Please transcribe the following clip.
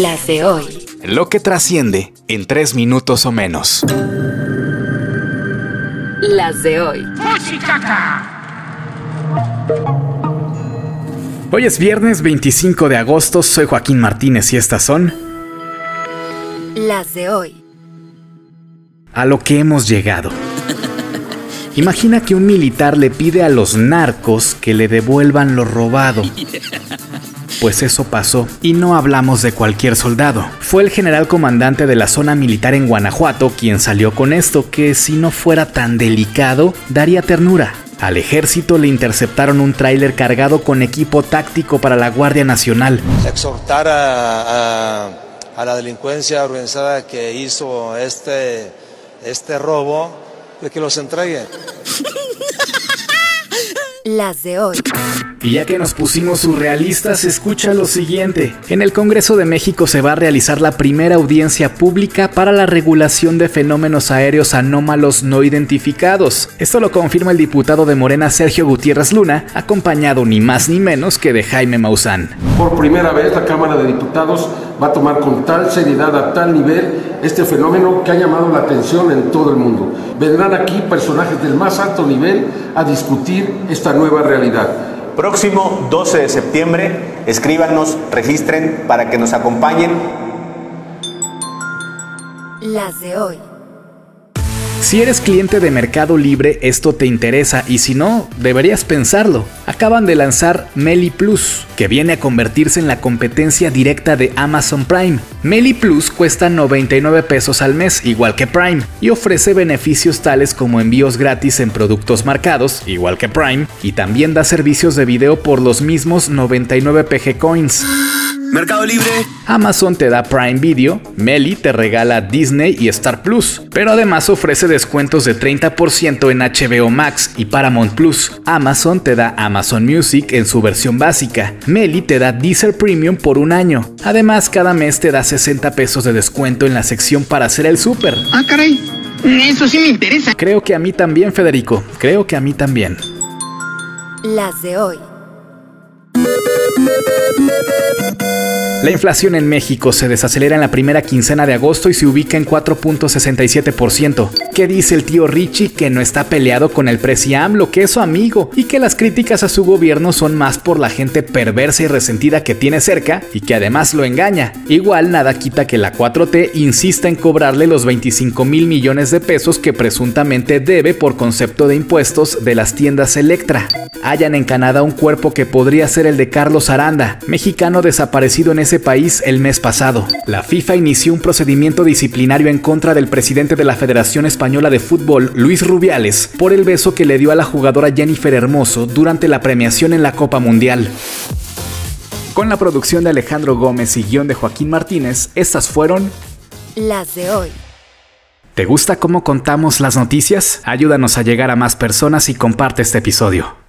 Las de hoy. Lo que trasciende en tres minutos o menos. Las de hoy. Hoy es viernes 25 de agosto, soy Joaquín Martínez y estas son... Las de hoy. A lo que hemos llegado. Imagina que un militar le pide a los narcos que le devuelvan lo robado. Pues eso pasó, y no hablamos de cualquier soldado. Fue el general comandante de la zona militar en Guanajuato quien salió con esto, que si no fuera tan delicado, daría ternura. Al ejército le interceptaron un tráiler cargado con equipo táctico para la Guardia Nacional. Exhortar a, a la delincuencia organizada que hizo este, este robo, de que los entregue. Las de hoy. Y ya que nos pusimos surrealistas, escucha lo siguiente. En el Congreso de México se va a realizar la primera audiencia pública para la regulación de fenómenos aéreos anómalos no identificados. Esto lo confirma el diputado de Morena Sergio Gutiérrez Luna, acompañado ni más ni menos que de Jaime Maussan. Por primera vez la Cámara de Diputados va a tomar con tal seriedad, a tal nivel, este fenómeno que ha llamado la atención en todo el mundo. Vendrán aquí personajes del más alto nivel a discutir esta nueva realidad. Próximo 12 de septiembre, escríbanos, registren para que nos acompañen. Las de hoy. Si eres cliente de Mercado Libre, esto te interesa y si no, deberías pensarlo. Acaban de lanzar Meli Plus, que viene a convertirse en la competencia directa de Amazon Prime. Meli Plus cuesta 99 pesos al mes, igual que Prime, y ofrece beneficios tales como envíos gratis en productos marcados, igual que Prime, y también da servicios de video por los mismos 99 PG Coins. Mercado Libre. Amazon te da Prime Video, Meli te regala Disney y Star Plus, pero además ofrece descuentos de 30% en HBO Max y Paramount Plus. Amazon te da Amazon Music en su versión básica. Meli te da Deezer Premium por un año. Además, cada mes te da 60 pesos de descuento en la sección para hacer el súper. Ah, caray. Eso sí me interesa. Creo que a mí también, Federico. Creo que a mí también. Las de hoy. La inflación en México se desacelera en la primera quincena de agosto y se ubica en 4.67%. ¿Qué dice el tío Richie que no está peleado con el presi AMLO, que es su amigo, y que las críticas a su gobierno son más por la gente perversa y resentida que tiene cerca y que además lo engaña? Igual nada quita que la 4T insista en cobrarle los 25 mil millones de pesos que presuntamente debe por concepto de impuestos de las tiendas Electra. Hallan en Canadá un cuerpo que podría ser el de Carlos Aranda, mexicano desaparecido en ese país el mes pasado. La FIFA inició un procedimiento disciplinario en contra del presidente de la Federación Española de Fútbol, Luis Rubiales, por el beso que le dio a la jugadora Jennifer Hermoso durante la premiación en la Copa Mundial. Con la producción de Alejandro Gómez y guion de Joaquín Martínez, estas fueron Las de hoy. ¿Te gusta cómo contamos las noticias? Ayúdanos a llegar a más personas y comparte este episodio.